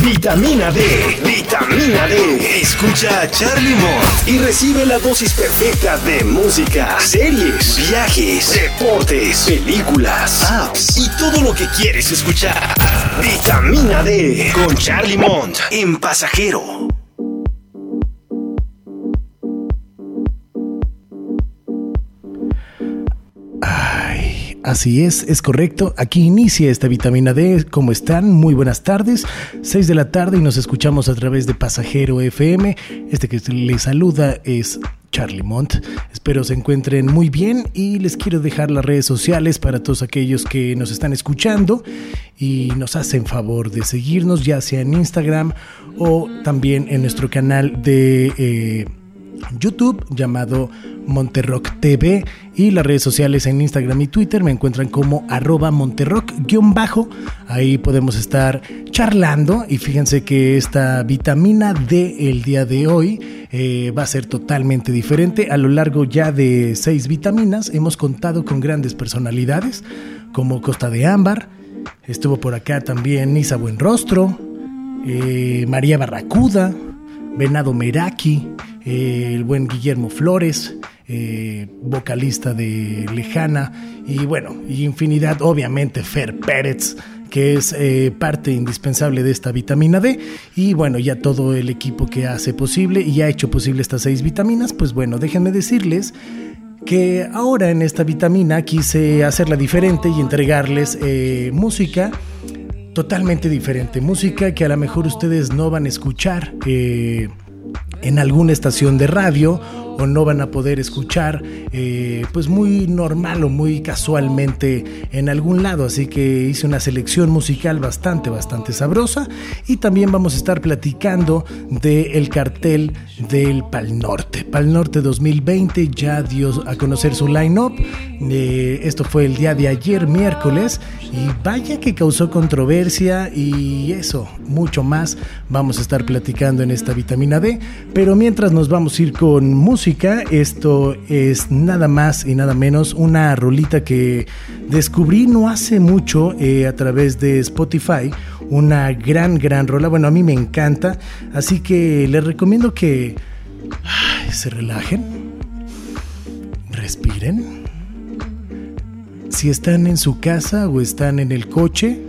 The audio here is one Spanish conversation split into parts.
Vitamina D, vitamina D. Escucha a Charlie Mott y recibe la dosis perfecta de música, series, viajes, deportes, películas, apps y todo lo que quieres escuchar. Vitamina D con Charlie Mont en Pasajero. Así es, es correcto. Aquí inicia esta vitamina D. ¿Cómo están? Muy buenas tardes. 6 de la tarde y nos escuchamos a través de Pasajero FM. Este que les saluda es Charlie Mont. Espero se encuentren muy bien y les quiero dejar las redes sociales para todos aquellos que nos están escuchando y nos hacen favor de seguirnos ya sea en Instagram o también en nuestro canal de... Eh, YouTube llamado Monterrock TV y las redes sociales en Instagram y Twitter me encuentran como arroba Monterrock-bajo. Ahí podemos estar charlando y fíjense que esta vitamina D el día de hoy eh, va a ser totalmente diferente. A lo largo ya de seis vitaminas hemos contado con grandes personalidades como Costa de Ámbar, estuvo por acá también Nisa Buenrostro, eh, María Barracuda, Venado Meraki, eh, el buen Guillermo Flores, eh, vocalista de Lejana, y bueno, y infinidad, obviamente Fer Pérez, que es eh, parte indispensable de esta vitamina D, y bueno, ya todo el equipo que hace posible y ha hecho posible estas seis vitaminas, pues bueno, déjenme decirles que ahora en esta vitamina quise hacerla diferente y entregarles música totalmente diferente, música que a lo mejor ustedes no van a escuchar en alguna estación de radio o no van a poder escuchar eh, pues muy normal o muy casualmente en algún lado. Así que hice una selección musical bastante, bastante sabrosa y también vamos a estar platicando del cartel del Pal Norte. Pal Norte 2020 ya dio a conocer su line-up. Eh, esto fue el día de ayer, miércoles, y vaya que causó controversia y eso, mucho más vamos a estar platicando en esta vitamina D. Pero mientras nos vamos a ir con música, esto es nada más y nada menos una rolita que descubrí no hace mucho eh, a través de Spotify. Una gran, gran rola. Bueno, a mí me encanta. Así que les recomiendo que se relajen, respiren. Si están en su casa o están en el coche,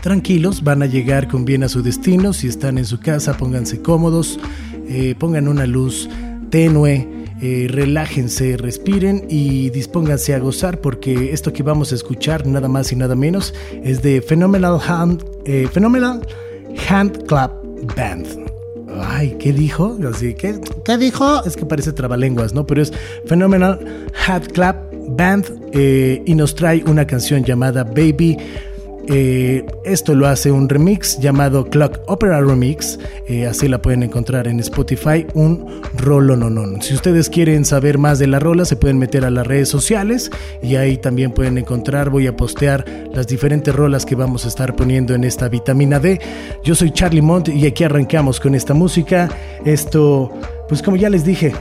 tranquilos, van a llegar con bien a su destino. Si están en su casa, pónganse cómodos, eh, pongan una luz tenue. Eh, relájense, respiren y dispónganse a gozar porque esto que vamos a escuchar nada más y nada menos es de Phenomenal Hand, eh, Phenomenal Hand Clap Band. Ay, ¿qué dijo? Así, ¿qué, ¿qué dijo? Es que parece trabalenguas, ¿no? Pero es Phenomenal Hand Clap Band eh, y nos trae una canción llamada Baby eh, esto lo hace un remix llamado Clock Opera Remix. Eh, así la pueden encontrar en Spotify. Un rolo no no. Si ustedes quieren saber más de la rola, se pueden meter a las redes sociales y ahí también pueden encontrar. Voy a postear las diferentes rolas que vamos a estar poniendo en esta vitamina D. Yo soy Charlie Mont y aquí arrancamos con esta música. Esto, pues como ya les dije,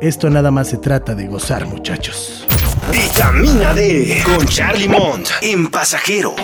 esto nada más se trata de gozar, muchachos. Vitamina D con Charlie Mont en pasajero.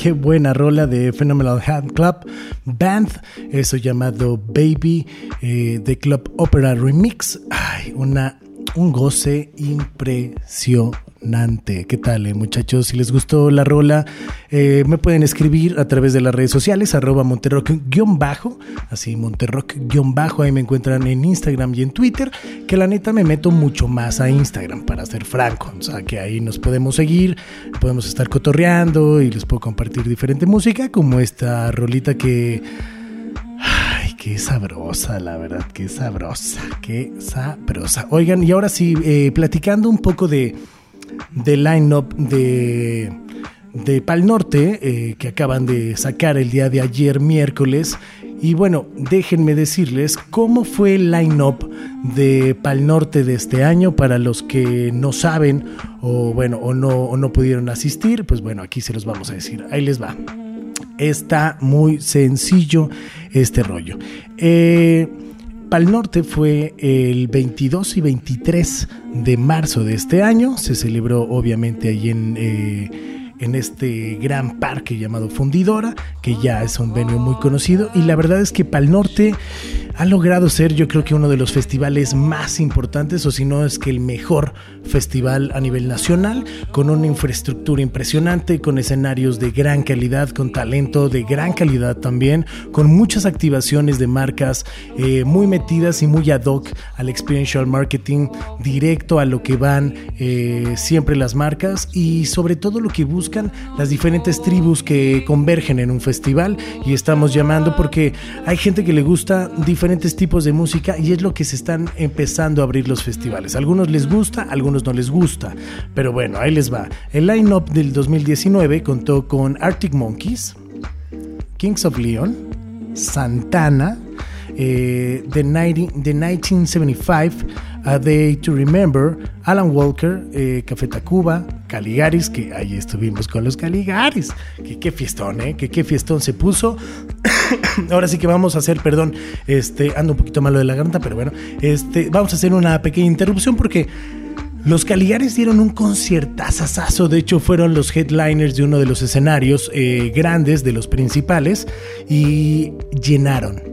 Qué buena rola de Phenomenal Hand Club Band, eso llamado Baby eh, de Club Opera Remix. Ay, una, un goce impresionante ¿Qué tal, eh, muchachos? Si les gustó la rola, eh, me pueden escribir a través de las redes sociales, arroba monterrock-bajo, así monterrock-bajo, ahí me encuentran en Instagram y en Twitter, que la neta me meto mucho más a Instagram, para ser franco, o sea, que ahí nos podemos seguir, podemos estar cotorreando y les puedo compartir diferente música, como esta rolita que... Ay, qué sabrosa, la verdad, qué sabrosa, qué sabrosa. Oigan, y ahora sí, eh, platicando un poco de de line-up de, de Pal Norte eh, que acaban de sacar el día de ayer miércoles. Y bueno, déjenme decirles cómo fue el line-up de Pal Norte de este año para los que no saben o bueno, o no, o no pudieron asistir, pues bueno, aquí se los vamos a decir. Ahí les va. Está muy sencillo este rollo. Eh, Pal Norte fue el 22 y 23 de marzo de este año. Se celebró obviamente allí en, eh, en este gran parque llamado Fundidora, que ya es un venue muy conocido. Y la verdad es que Pal Norte ha logrado ser yo creo que uno de los festivales más importantes, o si no es que el mejor festival a nivel nacional, con una infraestructura impresionante, con escenarios de gran calidad, con talento de gran calidad también, con muchas activaciones de marcas eh, muy metidas y muy ad hoc al experiential marketing, directo a lo que van eh, siempre las marcas y sobre todo lo que buscan las diferentes tribus que convergen en un festival y estamos llamando porque hay gente que le gusta diferentes tipos de música y es lo que se están empezando a abrir los festivales. algunos les gusta, algunos no les gusta, pero bueno, ahí les va. El line-up del 2019 contó con Arctic Monkeys, Kings of Leon, Santana, eh, The, 1975, A Day to Remember, Alan Walker, eh, Café Tacuba, Caligaris, que ahí estuvimos con los Caligaris. Que qué fiestón, ¿eh? Que qué fiestón se puso. Ahora sí que vamos a hacer, perdón, este, ando un poquito malo de la garganta, pero bueno, este, vamos a hacer una pequeña interrupción porque los Caligaris dieron un conciertazazazo, de hecho fueron los headliners de uno de los escenarios eh, grandes, de los principales, y llenaron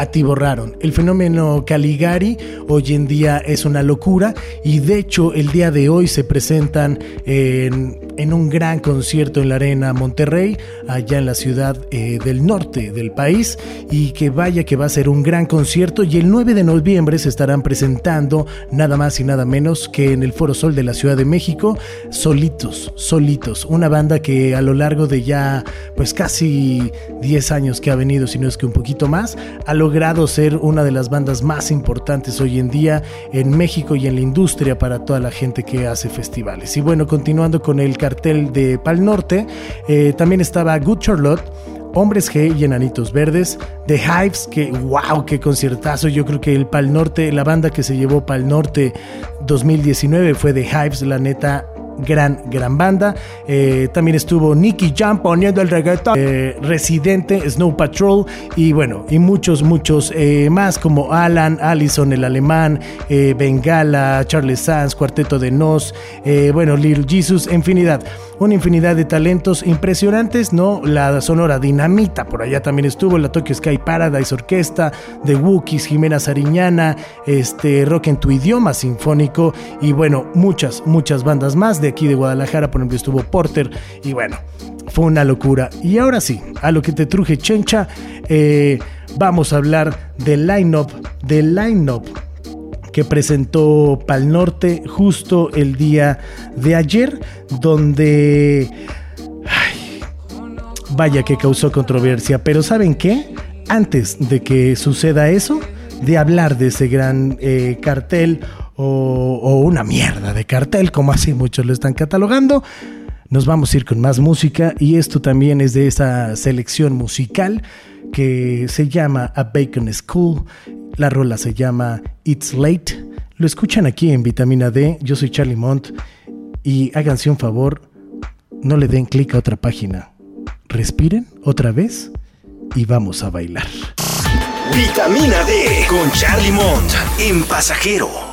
atiborraron. El fenómeno Caligari hoy en día es una locura y de hecho el día de hoy se presentan en, un gran concierto en la Arena Monterrey, allá en la ciudad eh, del norte del país y que vaya que va a ser un gran concierto y el 9 de noviembre se estarán presentando nada más y nada menos que en el Foro Sol de la Ciudad de México, solitos, solitos, una banda que a lo largo de ya pues casi 10 años que ha venido, si no es que un poquito más, a lo logrado ser una de las bandas más importantes hoy en día en México y en la industria para toda la gente que hace festivales. Y bueno, continuando con el de Pal Norte, eh, también estaba Good Charlotte. Hombres G y Enanitos Verdes, The Hives, que wow, qué conciertazo. Yo creo que el Pal Norte, la banda que se llevó Pal Norte 2019 fue The Hives, la neta, gran, gran banda. Eh, también estuvo Nicky Jam poniendo el reggaetón, eh, Residente, Snow Patrol y bueno, y muchos, muchos eh, más como Alan, Allison, el alemán, Bengala, Charles Sands, Cuarteto de Nos, bueno, Little Jesus, infinidad una infinidad de talentos impresionantes, ¿no? La Sonora Dinamita, por allá también estuvo, la Tokyo Sky Paradise Orquesta, The Wookiees, Jimena Sariñana, este, Rock en tu idioma sinfónico y bueno, muchas, muchas bandas más. De aquí de Guadalajara, por ejemplo, estuvo Porter y bueno, fue una locura. Y ahora sí, a lo que te truje Chencha, eh, vamos a hablar del line-up, del line-up que presentó Pal Norte justo el día de ayer, donde... vaya que causó controversia, pero ¿saben qué? Antes de que suceda eso, de hablar de ese gran eh, cartel o, o, una mierda de cartel, como así muchos lo están catalogando, nos vamos a ir con más música y esto también es de esa selección musical que se llama A Bacon School la rola se llama It's Late. Lo escuchan aquí en Vitamina D. Yo soy Charlie Mont. Y háganse un favor, no le den clic a otra página. Respiren otra vez y vamos a bailar. Vitamina D con Charlie Mont en pasajero.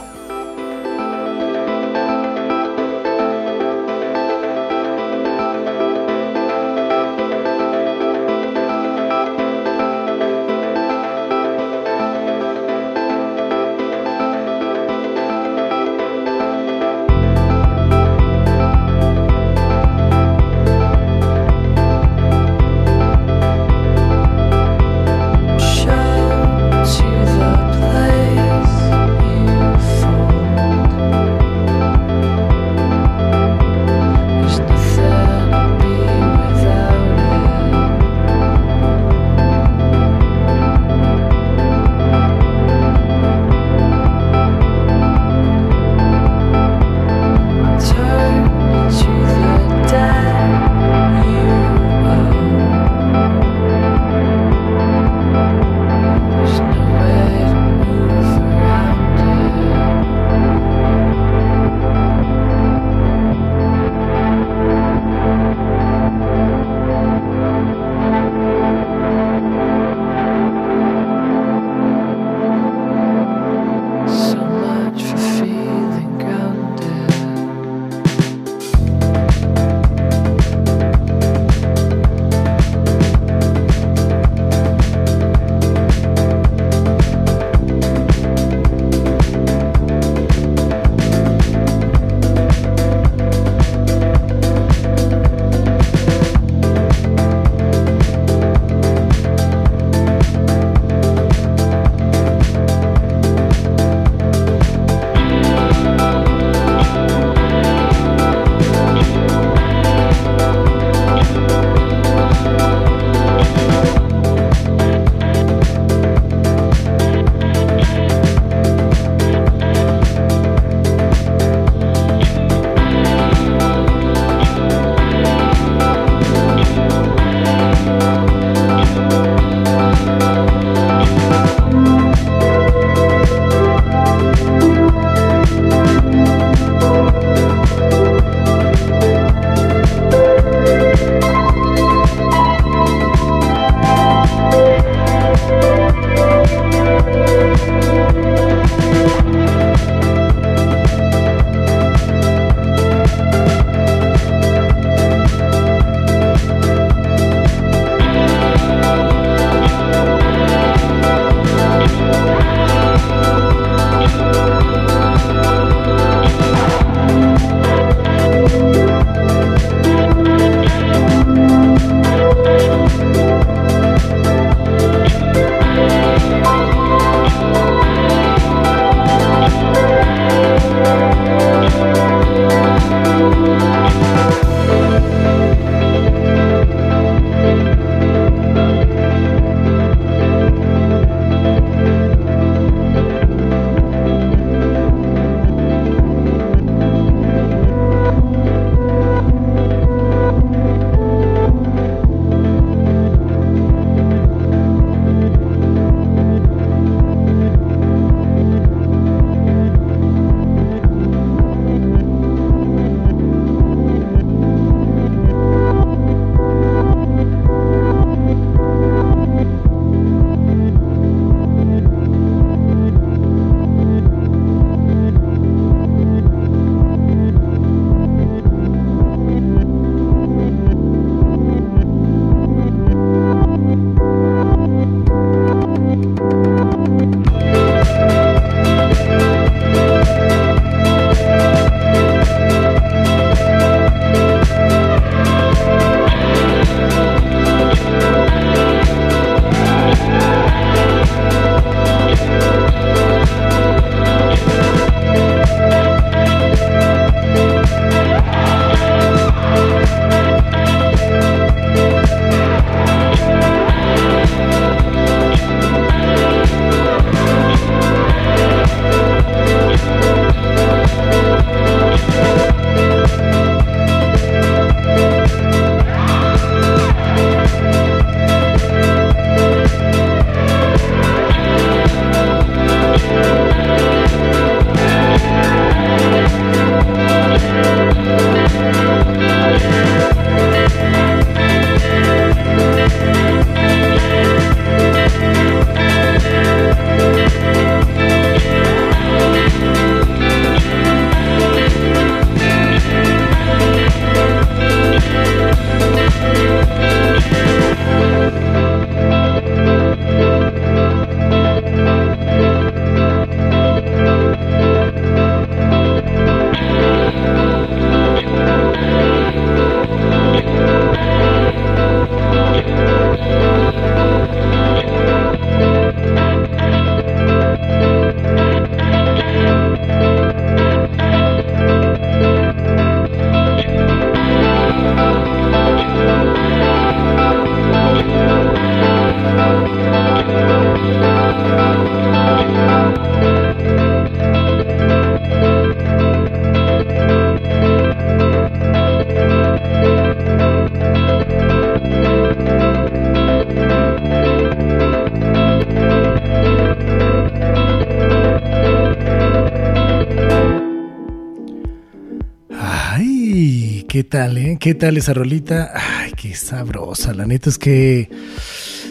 Tal, eh? ¿Qué tal esa rolita? Ay, qué sabrosa. La neta es que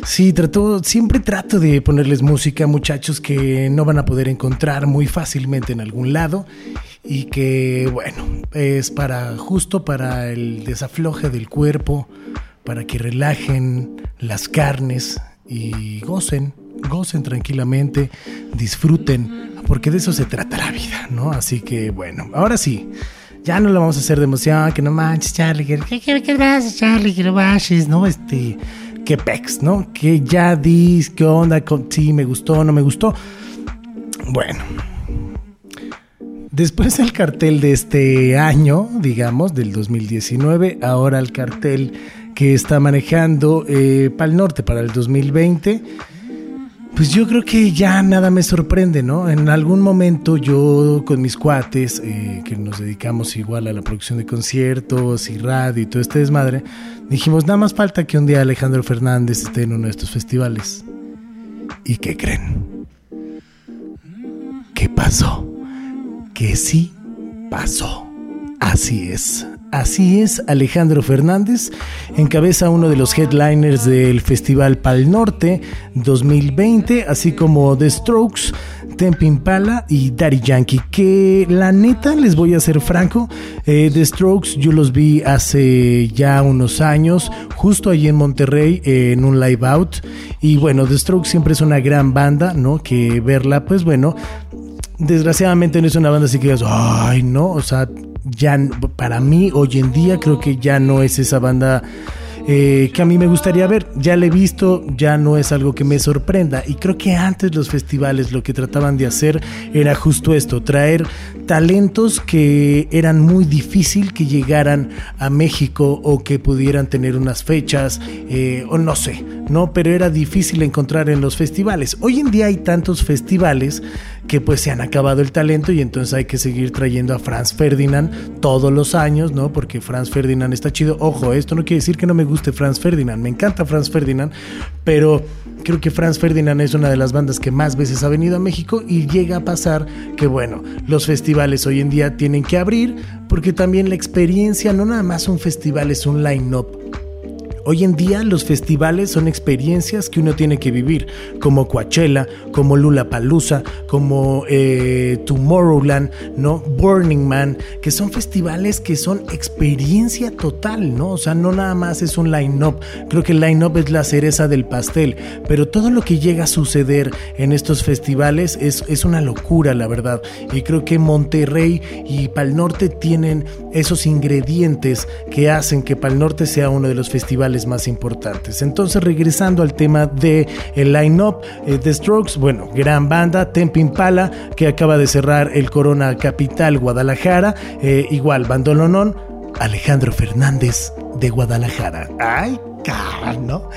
sí, trato, siempre trato de ponerles música, muchachos, que no van a poder encontrar muy fácilmente en algún lado y que, bueno, es para justo para el desafloje del cuerpo, para que relajen las carnes y gocen, gocen tranquilamente, disfruten, porque de eso se trata la vida, ¿no? Así que, bueno, ahora sí. Ya no lo vamos a hacer de emoción, que no manches, Charlie, que, que, que, Charlie, que no manches, ¿no? Este, que pex, ¿no? Que ya dis, qué onda, con, sí, me gustó, no me gustó. Bueno, después del cartel de este año, digamos, del 2019, ahora el cartel que está manejando eh, Pal Norte para el 2020 pues yo creo que ya nada me sorprende, ¿no? En algún momento yo con mis cuates, eh, que nos dedicamos igual a la producción de conciertos y radio y todo este desmadre, dijimos, nada más falta que un día Alejandro Fernández esté en uno de estos festivales. ¿Y qué creen? ¿Qué pasó? Que sí pasó. Así es. Así es, Alejandro Fernández encabeza uno de los headliners del Festival Pal Norte 2020, así como The Strokes, Temp Impala y Daddy Yankee. Que la neta, les voy a ser franco, eh, The Strokes yo los vi hace ya unos años, justo allí en Monterrey, en un live out. Y bueno, The Strokes siempre es una gran banda, ¿no? Que verla, pues bueno, desgraciadamente no es una banda así que digas, ay, no, o sea, ya para mí hoy en día creo que ya no es esa banda eh, que a mí me gustaría ver. Ya la he visto, ya no es algo que me sorprenda. Y creo que antes los festivales lo que trataban de hacer era justo esto, traer talentos que eran muy difícil que llegaran a México o que pudieran tener unas fechas eh, o no sé, ¿no? Pero era difícil encontrar en los festivales. Hoy en día hay tantos festivales que pues se han acabado el talento y entonces hay que seguir trayendo a Franz Ferdinand todos los años, ¿no? Porque Franz Ferdinand está chido. Ojo, esto no quiere decir que no me guste Franz Ferdinand, me encanta Franz Ferdinand, pero creo que Franz Ferdinand es una de las bandas que más veces ha venido a México y llega a pasar que bueno, los festivales hoy en día tienen que abrir porque también la experiencia no nada más un festival es un line-up Hoy en día los festivales son experiencias que uno tiene que vivir, como Coachella, como Lula Palusa, como eh, Tomorrowland, ¿no? Burning Man, que son festivales que son experiencia total, ¿no? O sea, no nada más es un line-up. Creo que el line-up es la cereza del pastel, pero todo lo que llega a suceder en estos festivales es, es una locura, la verdad. Y creo que Monterrey y Pal Norte tienen esos ingredientes que hacen que Pal Norte sea uno de los festivales más importantes. Entonces, regresando al tema de el line-up eh, de Strokes, bueno, gran banda, Temp Impala, que acaba de cerrar el Corona Capital Guadalajara, eh, igual, bandolonón, Alejandro Fernández de Guadalajara. ¡Ay! ¿No?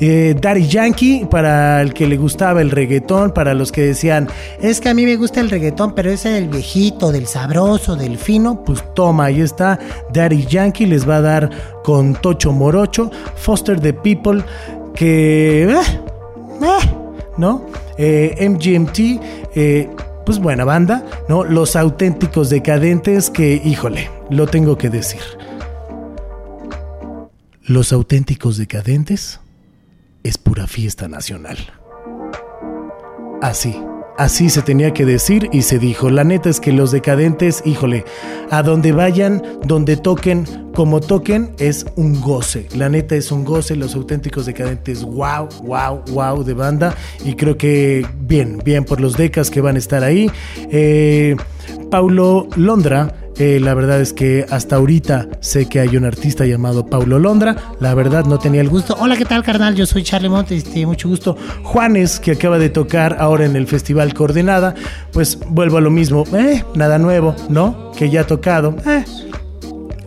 Eh, Daddy Yankee, para el que le gustaba el reggaetón, para los que decían, es que a mí me gusta el reggaetón, pero ese del viejito, del sabroso, del fino, pues toma, ahí está, Daddy Yankee les va a dar con Tocho Morocho, Foster the People, que... Eh, eh, ¿No? MGMT, pues buena banda, ¿no? Los auténticos decadentes que, híjole, lo tengo que decir. Los auténticos decadentes es pura fiesta nacional. Así, así se tenía que decir y se dijo. La neta es que los decadentes, híjole, a donde vayan, donde toquen, como toquen, es un goce. La neta es un goce. Los auténticos decadentes, wow, wow, wow de banda. Y creo que bien, bien por los decas que van a estar ahí. Eh, Paulo Londra eh, la verdad es que hasta ahorita sé que hay un artista llamado Paulo Londra. La verdad no tenía el gusto. Hola, ¿qué tal, carnal? Yo soy Charlie Montes. Este, mucho gusto. Juanes, que acaba de tocar ahora en el Festival Coordenada. Pues vuelvo a lo mismo. Eh, nada nuevo, ¿no? Que ya ha tocado. Eh,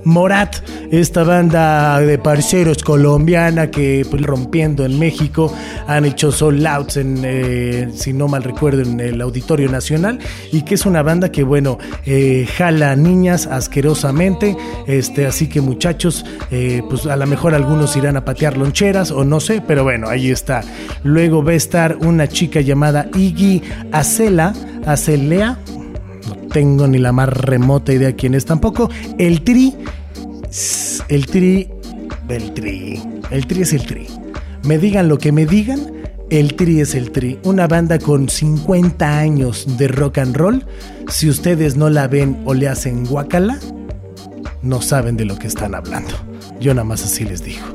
Morat, esta banda de parceros colombiana que pues, rompiendo en México han hecho sold outs en, eh, si no mal recuerdo, en el Auditorio Nacional y que es una banda que bueno, eh, jala niñas asquerosamente, este, así que muchachos, eh, pues a lo mejor algunos irán a patear loncheras o no sé, pero bueno, ahí está. Luego va a estar una chica llamada Iggy Acela, Acelea, tengo ni la más remota idea quién es tampoco. El Tri, el tri, el tri, el tri es el tri. Me digan lo que me digan, el tri es el tri. Una banda con 50 años de rock and roll. Si ustedes no la ven o le hacen guacala, no saben de lo que están hablando. Yo nada más así les digo.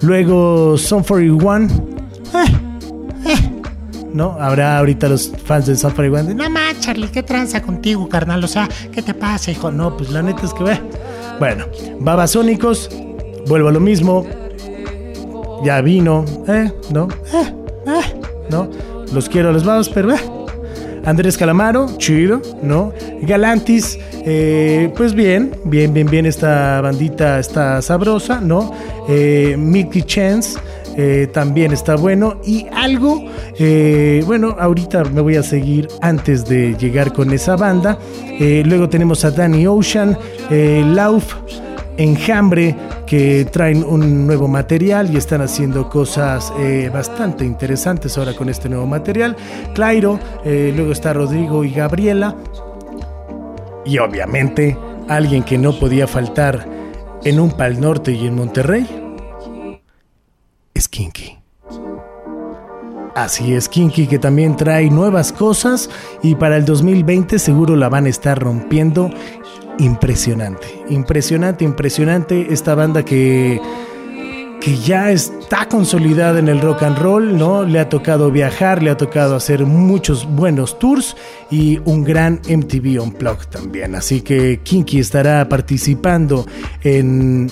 Luego, Son 41. Eh, eh. ¿No? Habrá ahorita los fans de Son 41. No más, Charlie, ¿qué tranza contigo, carnal? O sea, ¿qué te pasa, hijo? No, pues la neta es que ve. Bueno, Babasónicos, vuelvo a lo mismo. Ya vino, ¿eh? ¿No? ¿Eh? ¿Eh? ¿No? Los quiero a los babos, pero ¿eh? Andrés Calamaro, chido, ¿no? Galantis, eh, pues bien, bien, bien, bien, esta bandita está sabrosa, ¿no? Eh, Mickey Chance. Eh, también está bueno y algo, eh, bueno, ahorita me voy a seguir antes de llegar con esa banda. luego tenemos a Danny Ocean, Lauf, Enjambre, que traen un nuevo material y están haciendo cosas bastante interesantes ahora con este nuevo material. Clairo, luego está Rodrigo y Gabriela. Y obviamente alguien que no podía faltar en un Pal Norte y en Monterrey Kinky. Así es, Kinky que también trae nuevas cosas y para el 2020 seguro la van a estar rompiendo impresionante. Impresionante, impresionante esta banda que que ya está consolidada en el rock and roll, ¿no? Le ha tocado viajar, le ha tocado hacer muchos buenos tours y un gran MTV Unplugged también. Así que Kinky estará participando en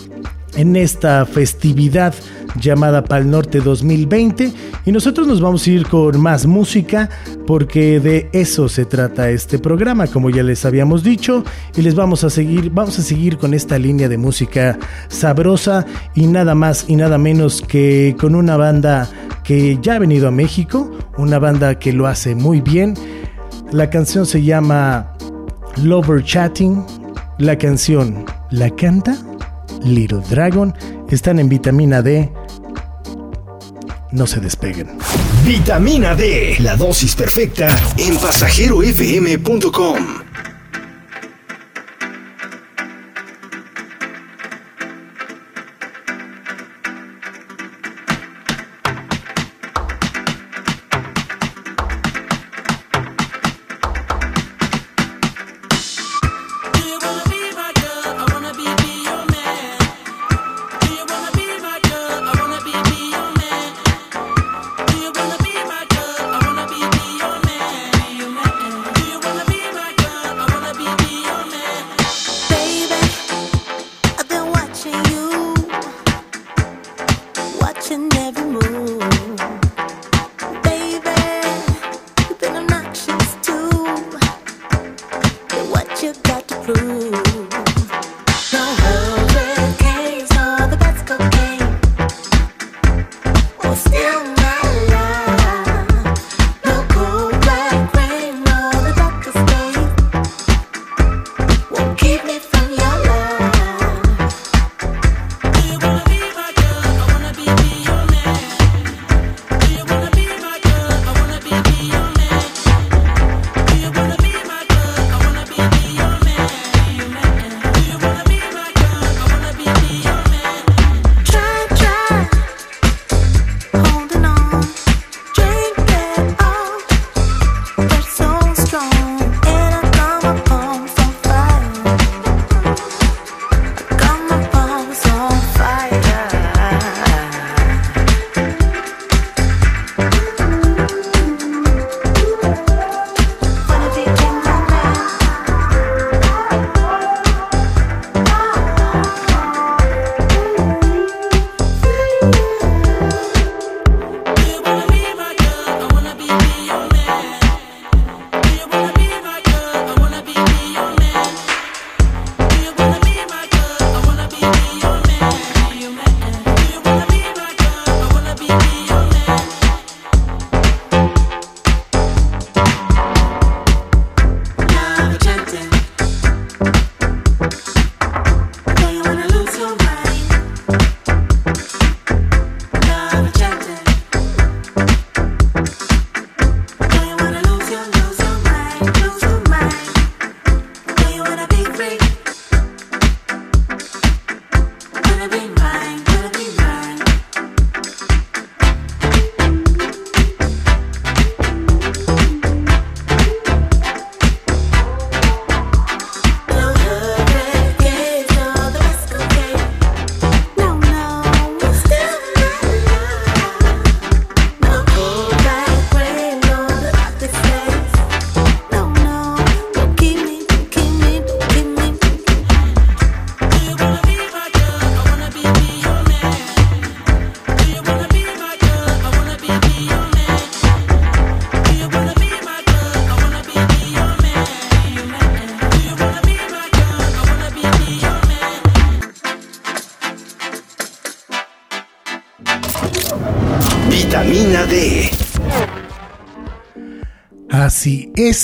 en esta festividad llamada Pal Norte 2020 y nosotros nos vamos a ir con más música porque de eso se trata este programa como ya les habíamos dicho. Y les vamos a seguir vamos a seguir con esta línea de música sabrosa y nada más y nada menos que con una banda que ya ha venido a México una banda que lo hace muy bien. La canción se llama Lover Chatting. La canción la canta Little Dragon están en vitamina D. No se despeguen. Vitamina D, la dosis perfecta en pasajerofm.com.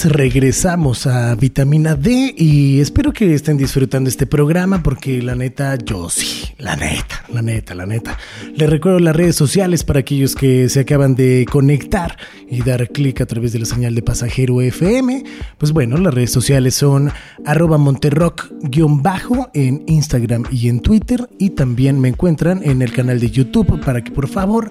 Regresamos a Vitamina D y espero que estén disfrutando este programa porque la neta, yo sí, la neta, la neta, la neta. Les recuerdo las redes sociales para aquellos que se acaban de conectar y dar clic a través de la señal de pasajero FM. Pues bueno, las redes sociales son arroba monterrock-bajo en Instagram y en Twitter y también me encuentran en el canal de YouTube para que por favor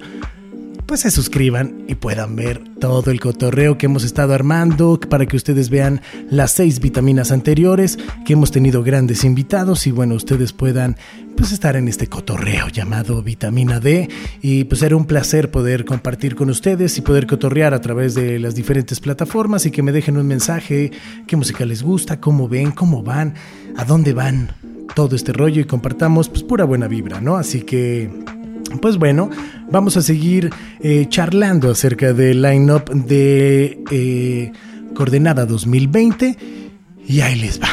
pues se suscriban y puedan ver todo el cotorreo que hemos estado armando para que ustedes vean las seis vitaminas anteriores, que hemos tenido grandes invitados y bueno, ustedes puedan pues estar en este cotorreo llamado vitamina D y pues era un placer poder compartir con ustedes y poder cotorrear a través de las diferentes plataformas y que me dejen un mensaje, qué música les gusta, cómo ven, cómo van, a dónde van, todo este rollo y compartamos pues pura buena vibra, ¿no? Así que pues bueno, vamos a seguir eh, charlando acerca del line-up de eh, Coordenada 2020 y ahí les va.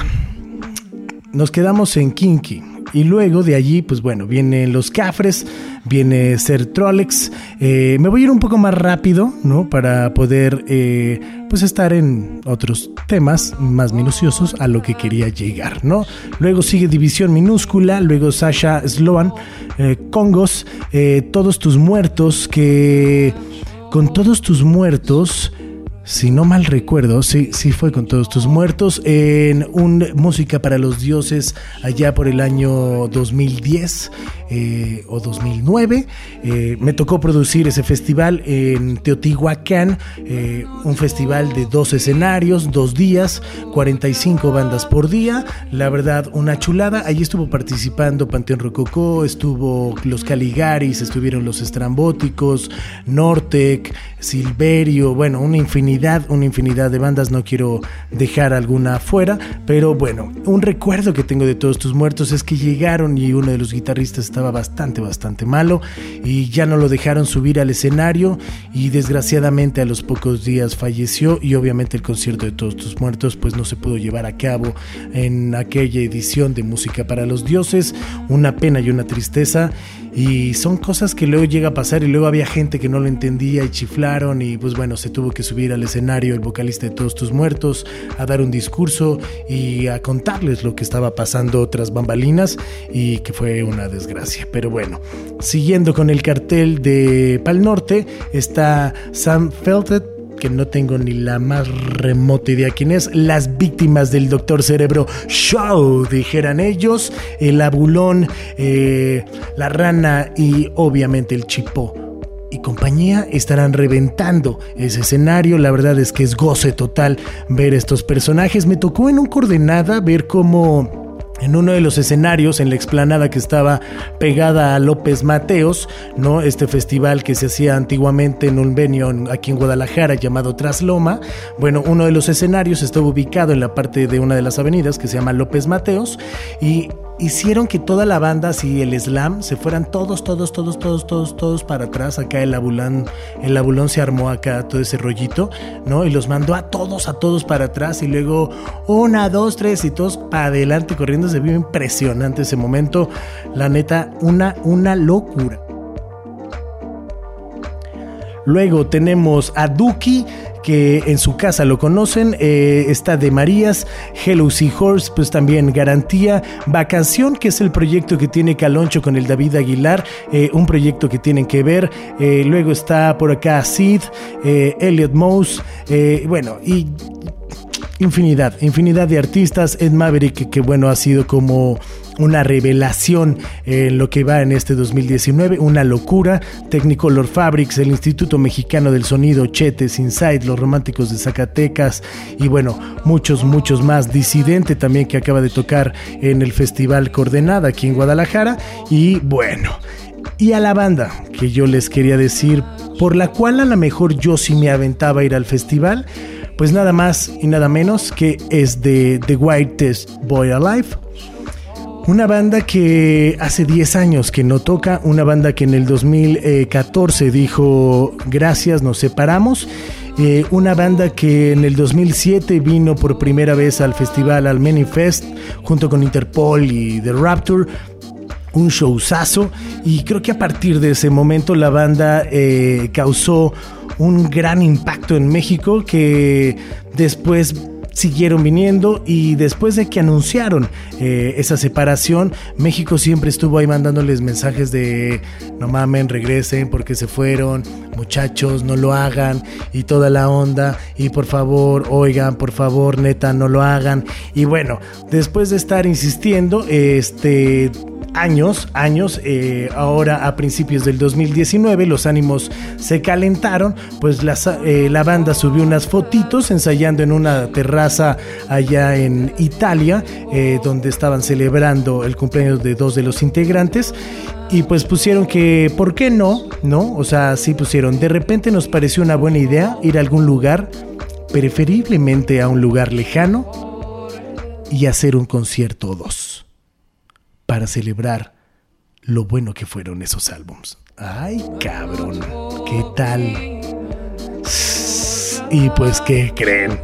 Nos quedamos en Kinky. Y luego de allí, pues bueno, vienen los Cafres, viene Ser Trolex. Eh, me voy a ir un poco más rápido, ¿no? Para poder, eh, pues estar en otros temas más minuciosos a lo que quería llegar, ¿no? Luego sigue División Minúscula, luego Sasha Sloan, eh, Congos, Todos tus muertos, que con todos tus muertos si no mal recuerdo, sí, sí fue con todos tus muertos, en un Música para los Dioses allá por el año 2010 eh, o 2009. Eh, me tocó producir ese festival en Teotihuacán, eh, un festival de dos escenarios, dos días, 45 bandas por día. La verdad, una chulada. Allí estuvo participando Panteón Rococó, estuvo los Caligaris, estuvieron los Estrambóticos, Nortec, Silverio, bueno, una infinidad, una infinidad de bandas. No quiero dejar alguna fuera, pero bueno, un recuerdo que tengo de todos tus muertos es que llegaron y uno de los guitarristas estaba bastante, bastante malo y ya no lo dejaron subir al escenario y desgraciadamente a los pocos días falleció y obviamente el concierto de todos tus muertos pues no se pudo llevar a cabo en aquella edición de Música para los Dioses, una pena y una tristeza y son cosas que luego llega a pasar y luego había gente que no lo entendía y chiflaron y pues bueno, se tuvo que subir al escenario el vocalista de Todos tus muertos a dar un discurso y a contarles lo que estaba pasando tras bambalinas y que fue una desgracia. Pero bueno, siguiendo con el cartel de Pal Norte está Sam Felted que no tengo ni la más remota idea quién es, las víctimas del Doctor Cerebro Show, dijeran ellos, el abulón, eh, la rana y obviamente el chipó y compañía estarán reventando ese escenario. La verdad es que es goce total ver estos personajes. Me tocó en un coordenada ver cómo en uno de los escenarios, en la explanada que estaba pegada a López Mateos, ¿no? Este festival que se hacía antiguamente en un venio aquí en Guadalajara llamado Trasloma. Bueno, uno de los escenarios estaba ubicado en la parte de una de las avenidas que se llama López Mateos y hicieron que toda la banda, así el slam, se fueran todos, todos, todos, todos, todos, todos para atrás. Acá el abulón, el abulón se armó acá todo ese rollito, ¿no? Y los mandó a todos, a todos para atrás. Y luego una, dos, tres y todos para adelante corriendo. Se vio impresionante ese momento. La neta, una, una locura. Luego tenemos a Duki que en su casa lo conocen, eh, está de Marías, Hello Horse, pues también Garantía, Vacación, que es el proyecto que tiene Caloncho con el David Aguilar, eh, un proyecto que tienen que ver, eh, luego está por acá Sid, Elliot Mouse, bueno, y infinidad, infinidad de artistas, Ed Maverick, que bueno, ha sido como una revelación en lo que va en este 2019, una locura. Technicolor Fabrics, el Instituto Mexicano del Sonido, Chetes, Inside, Los Románticos de Zacatecas y bueno, muchos, muchos más. Disidente también que acaba de tocar en el Festival Coordenada aquí en Guadalajara y bueno. Y a la banda que yo les quería decir, por la cual a lo mejor yo sí me aventaba a ir al festival, pues nada más y nada menos que es de The Whitest Boy Alive una banda que hace 10 años que no toca, una banda que en el 2014 dijo gracias, nos separamos. Eh, una banda que en el 2007 vino por primera vez al festival al Manifest junto con Interpol y The Rapture. un showzazo y creo que a partir de ese momento la banda eh, causó un gran impacto en México que después siguieron viniendo y después de que anunciaron eh, esa separación, México siempre estuvo ahí mandándoles mensajes de no mamen, regresen porque se fueron, muchachos, no lo hagan y toda la onda y por favor, oigan, por favor, neta, no lo hagan. Y bueno, después de estar insistiendo, este años, años, eh, ahora a principios del 2019 los ánimos se calentaron, pues eh, la banda subió unas fotitos ensayando en una terraza allá en Italia, eh, donde estaban celebrando el cumpleaños de dos de los integrantes y pues pusieron que, ¿por qué no? ¿No? O sea, sí pusieron, de repente nos pareció una buena idea ir a algún lugar, preferiblemente a un lugar lejano, y hacer un concierto o dos para celebrar lo bueno que fueron esos álbums. Ay, cabrón, ¿qué tal? Y pues, ¿qué creen?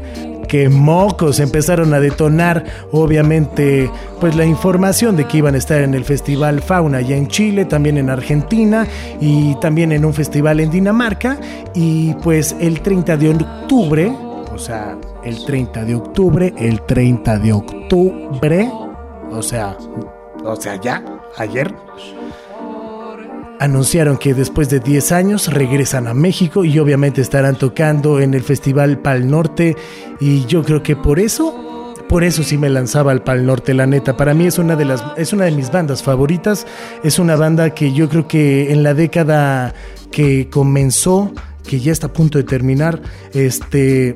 que mocos empezaron a detonar, obviamente, pues la información de que iban a estar en el Festival Fauna allá en Chile, también en Argentina y también en un festival en Dinamarca. Y pues el 30 de octubre, o sea, el 30 de octubre, el 30 de octubre, o sea, o sea, ya, ayer, anunciaron que después de 10 años regresan a México y obviamente estarán tocando en el Festival Pal Norte. Y yo creo que por eso, por eso sí me lanzaba al Pal Norte, la neta. Para mí es una de las es una de mis bandas favoritas, es una banda que yo creo que en la década que comenzó, que ya está a punto de terminar, este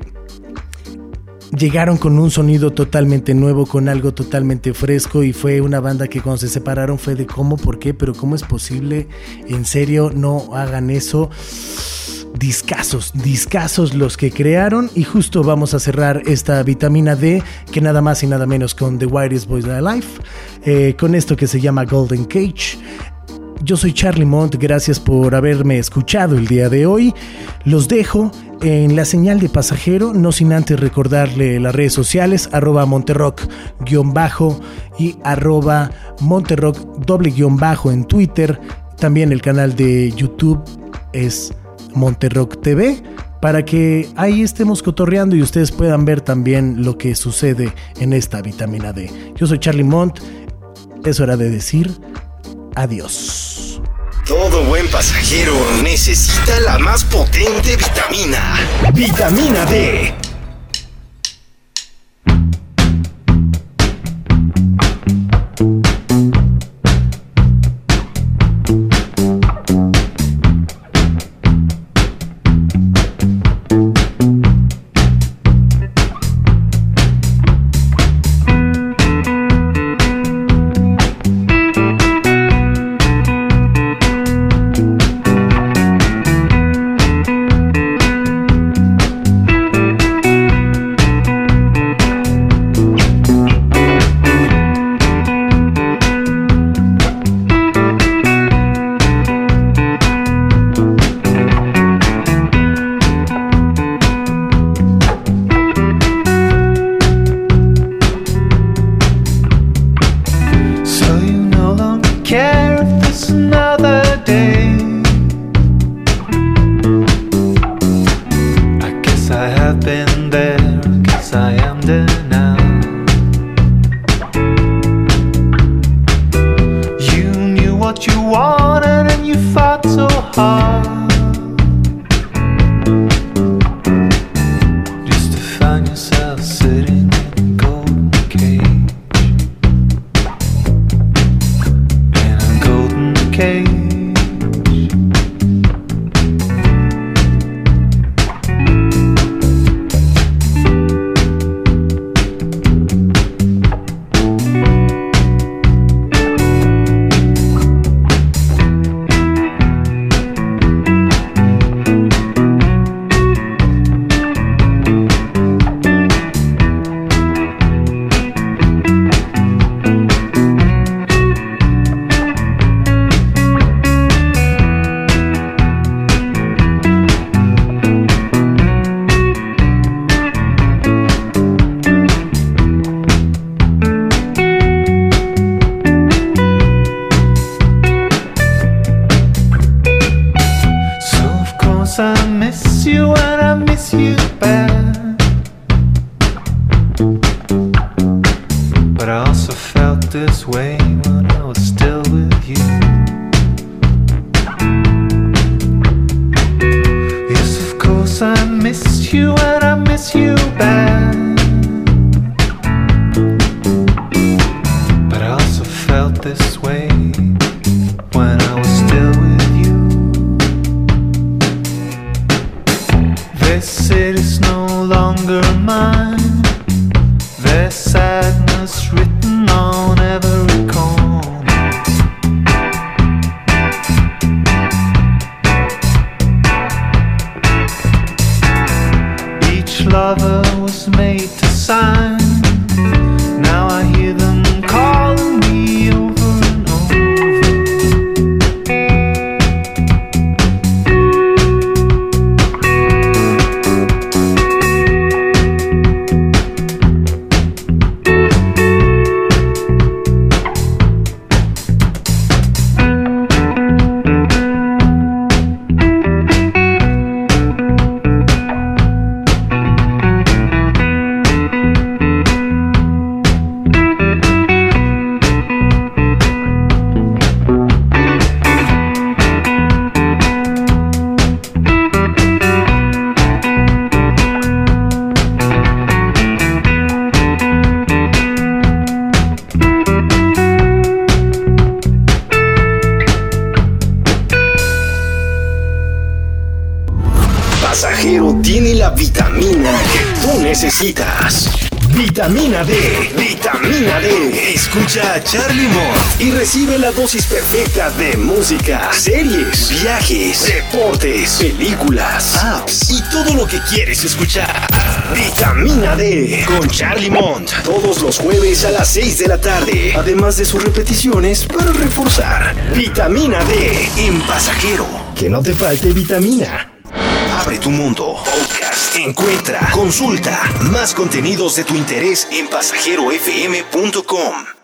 llegaron con un sonido totalmente nuevo, con algo totalmente fresco y fue una banda que cuando se separaron fue de cómo, por qué, pero cómo es posible, en serio, no hagan eso. Discasos, discasos los que crearon y justo vamos a cerrar esta vitamina D que nada más y nada menos con The Widest Boys Alive, eh, con esto que se llama Golden Cage. Yo soy Charlie Mont, gracias por haberme escuchado el día de hoy. Los dejo en la señal de pasajero, no sin antes recordarle las redes sociales, arroba monterrock guion bajo y arroba monterrock doble guion bajo en Twitter. También el canal de YouTube es Monterrock TV para que ahí estemos cotorreando y ustedes puedan ver también lo que sucede en esta vitamina D. Yo soy Charlie Mont, es hora de decir Adiós. Todo buen pasajero necesita la más potente vitamina. Vitamina D. recibe la dosis perfecta de música, series, viajes, deportes, películas, apps y todo lo que quieres escuchar. Vitamina D con Charlie Mont todos los jueves a las 6 de la tarde, además de sus repeticiones para reforzar. Vitamina D en pasajero. Que no te falte vitamina. Abre tu mundo. Podcast. Encuentra, consulta más contenidos de tu interés en pasajerofm.com.